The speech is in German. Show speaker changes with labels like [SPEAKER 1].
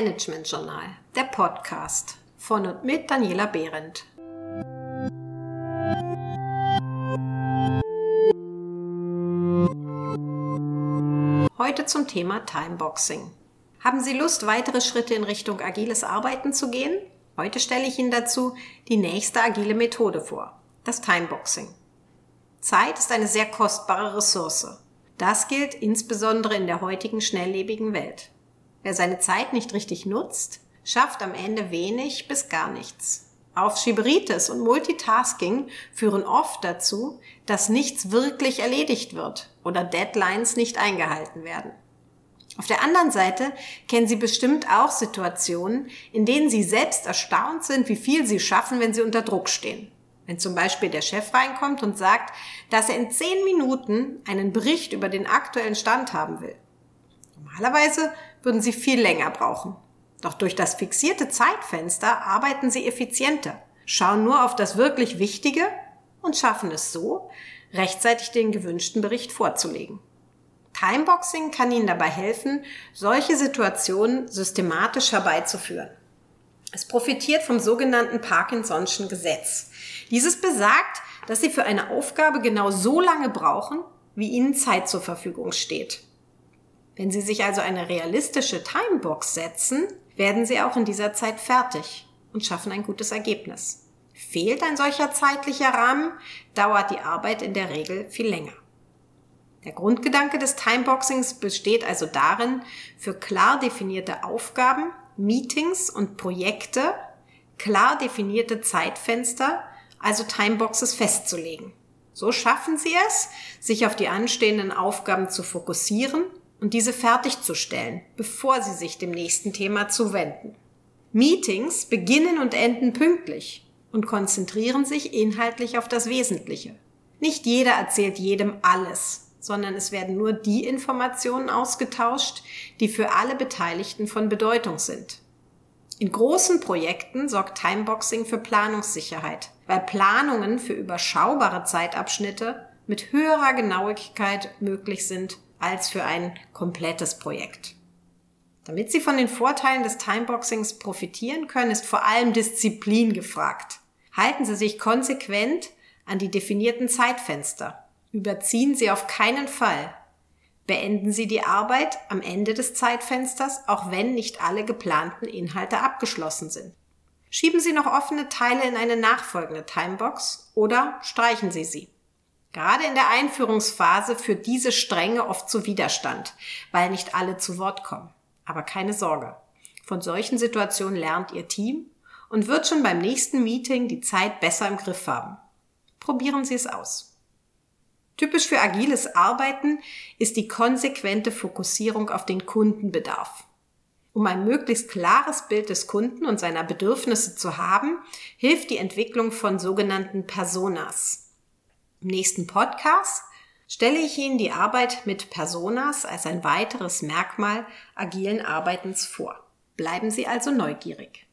[SPEAKER 1] Management Journal, der Podcast von und mit Daniela Behrendt. Heute zum Thema Timeboxing. Haben Sie Lust, weitere Schritte in Richtung agiles Arbeiten zu gehen? Heute stelle ich Ihnen dazu die nächste agile Methode vor, das Timeboxing. Zeit ist eine sehr kostbare Ressource. Das gilt insbesondere in der heutigen schnelllebigen Welt. Wer seine Zeit nicht richtig nutzt, schafft am Ende wenig bis gar nichts. Aufschieberitis und Multitasking führen oft dazu, dass nichts wirklich erledigt wird oder Deadlines nicht eingehalten werden. Auf der anderen Seite kennen Sie bestimmt auch Situationen, in denen Sie selbst erstaunt sind, wie viel Sie schaffen, wenn Sie unter Druck stehen. Wenn zum Beispiel der Chef reinkommt und sagt, dass er in zehn Minuten einen Bericht über den aktuellen Stand haben will. Normalerweise würden Sie viel länger brauchen. Doch durch das fixierte Zeitfenster arbeiten Sie effizienter, schauen nur auf das wirklich Wichtige und schaffen es so, rechtzeitig den gewünschten Bericht vorzulegen. Timeboxing kann Ihnen dabei helfen, solche Situationen systematisch herbeizuführen. Es profitiert vom sogenannten Parkinson'schen Gesetz. Dieses besagt, dass Sie für eine Aufgabe genau so lange brauchen, wie Ihnen Zeit zur Verfügung steht. Wenn Sie sich also eine realistische Timebox setzen, werden Sie auch in dieser Zeit fertig und schaffen ein gutes Ergebnis. Fehlt ein solcher zeitlicher Rahmen, dauert die Arbeit in der Regel viel länger. Der Grundgedanke des Timeboxings besteht also darin, für klar definierte Aufgaben, Meetings und Projekte klar definierte Zeitfenster, also Timeboxes festzulegen. So schaffen Sie es, sich auf die anstehenden Aufgaben zu fokussieren und diese fertigzustellen, bevor Sie sich dem nächsten Thema zuwenden. Meetings beginnen und enden pünktlich und konzentrieren sich inhaltlich auf das Wesentliche. Nicht jeder erzählt jedem alles, sondern es werden nur die Informationen ausgetauscht, die für alle Beteiligten von Bedeutung sind. In großen Projekten sorgt Timeboxing für Planungssicherheit, weil Planungen für überschaubare Zeitabschnitte mit höherer Genauigkeit möglich sind als für ein komplettes Projekt. Damit Sie von den Vorteilen des Timeboxings profitieren können, ist vor allem Disziplin gefragt. Halten Sie sich konsequent an die definierten Zeitfenster. Überziehen Sie auf keinen Fall. Beenden Sie die Arbeit am Ende des Zeitfensters, auch wenn nicht alle geplanten Inhalte abgeschlossen sind. Schieben Sie noch offene Teile in eine nachfolgende Timebox oder streichen Sie sie. Gerade in der Einführungsphase führt diese Strenge oft zu Widerstand, weil nicht alle zu Wort kommen. Aber keine Sorge. Von solchen Situationen lernt Ihr Team und wird schon beim nächsten Meeting die Zeit besser im Griff haben. Probieren Sie es aus. Typisch für agiles Arbeiten ist die konsequente Fokussierung auf den Kundenbedarf. Um ein möglichst klares Bild des Kunden und seiner Bedürfnisse zu haben, hilft die Entwicklung von sogenannten Personas. Im nächsten Podcast stelle ich Ihnen die Arbeit mit Personas als ein weiteres Merkmal agilen Arbeitens vor. Bleiben Sie also neugierig.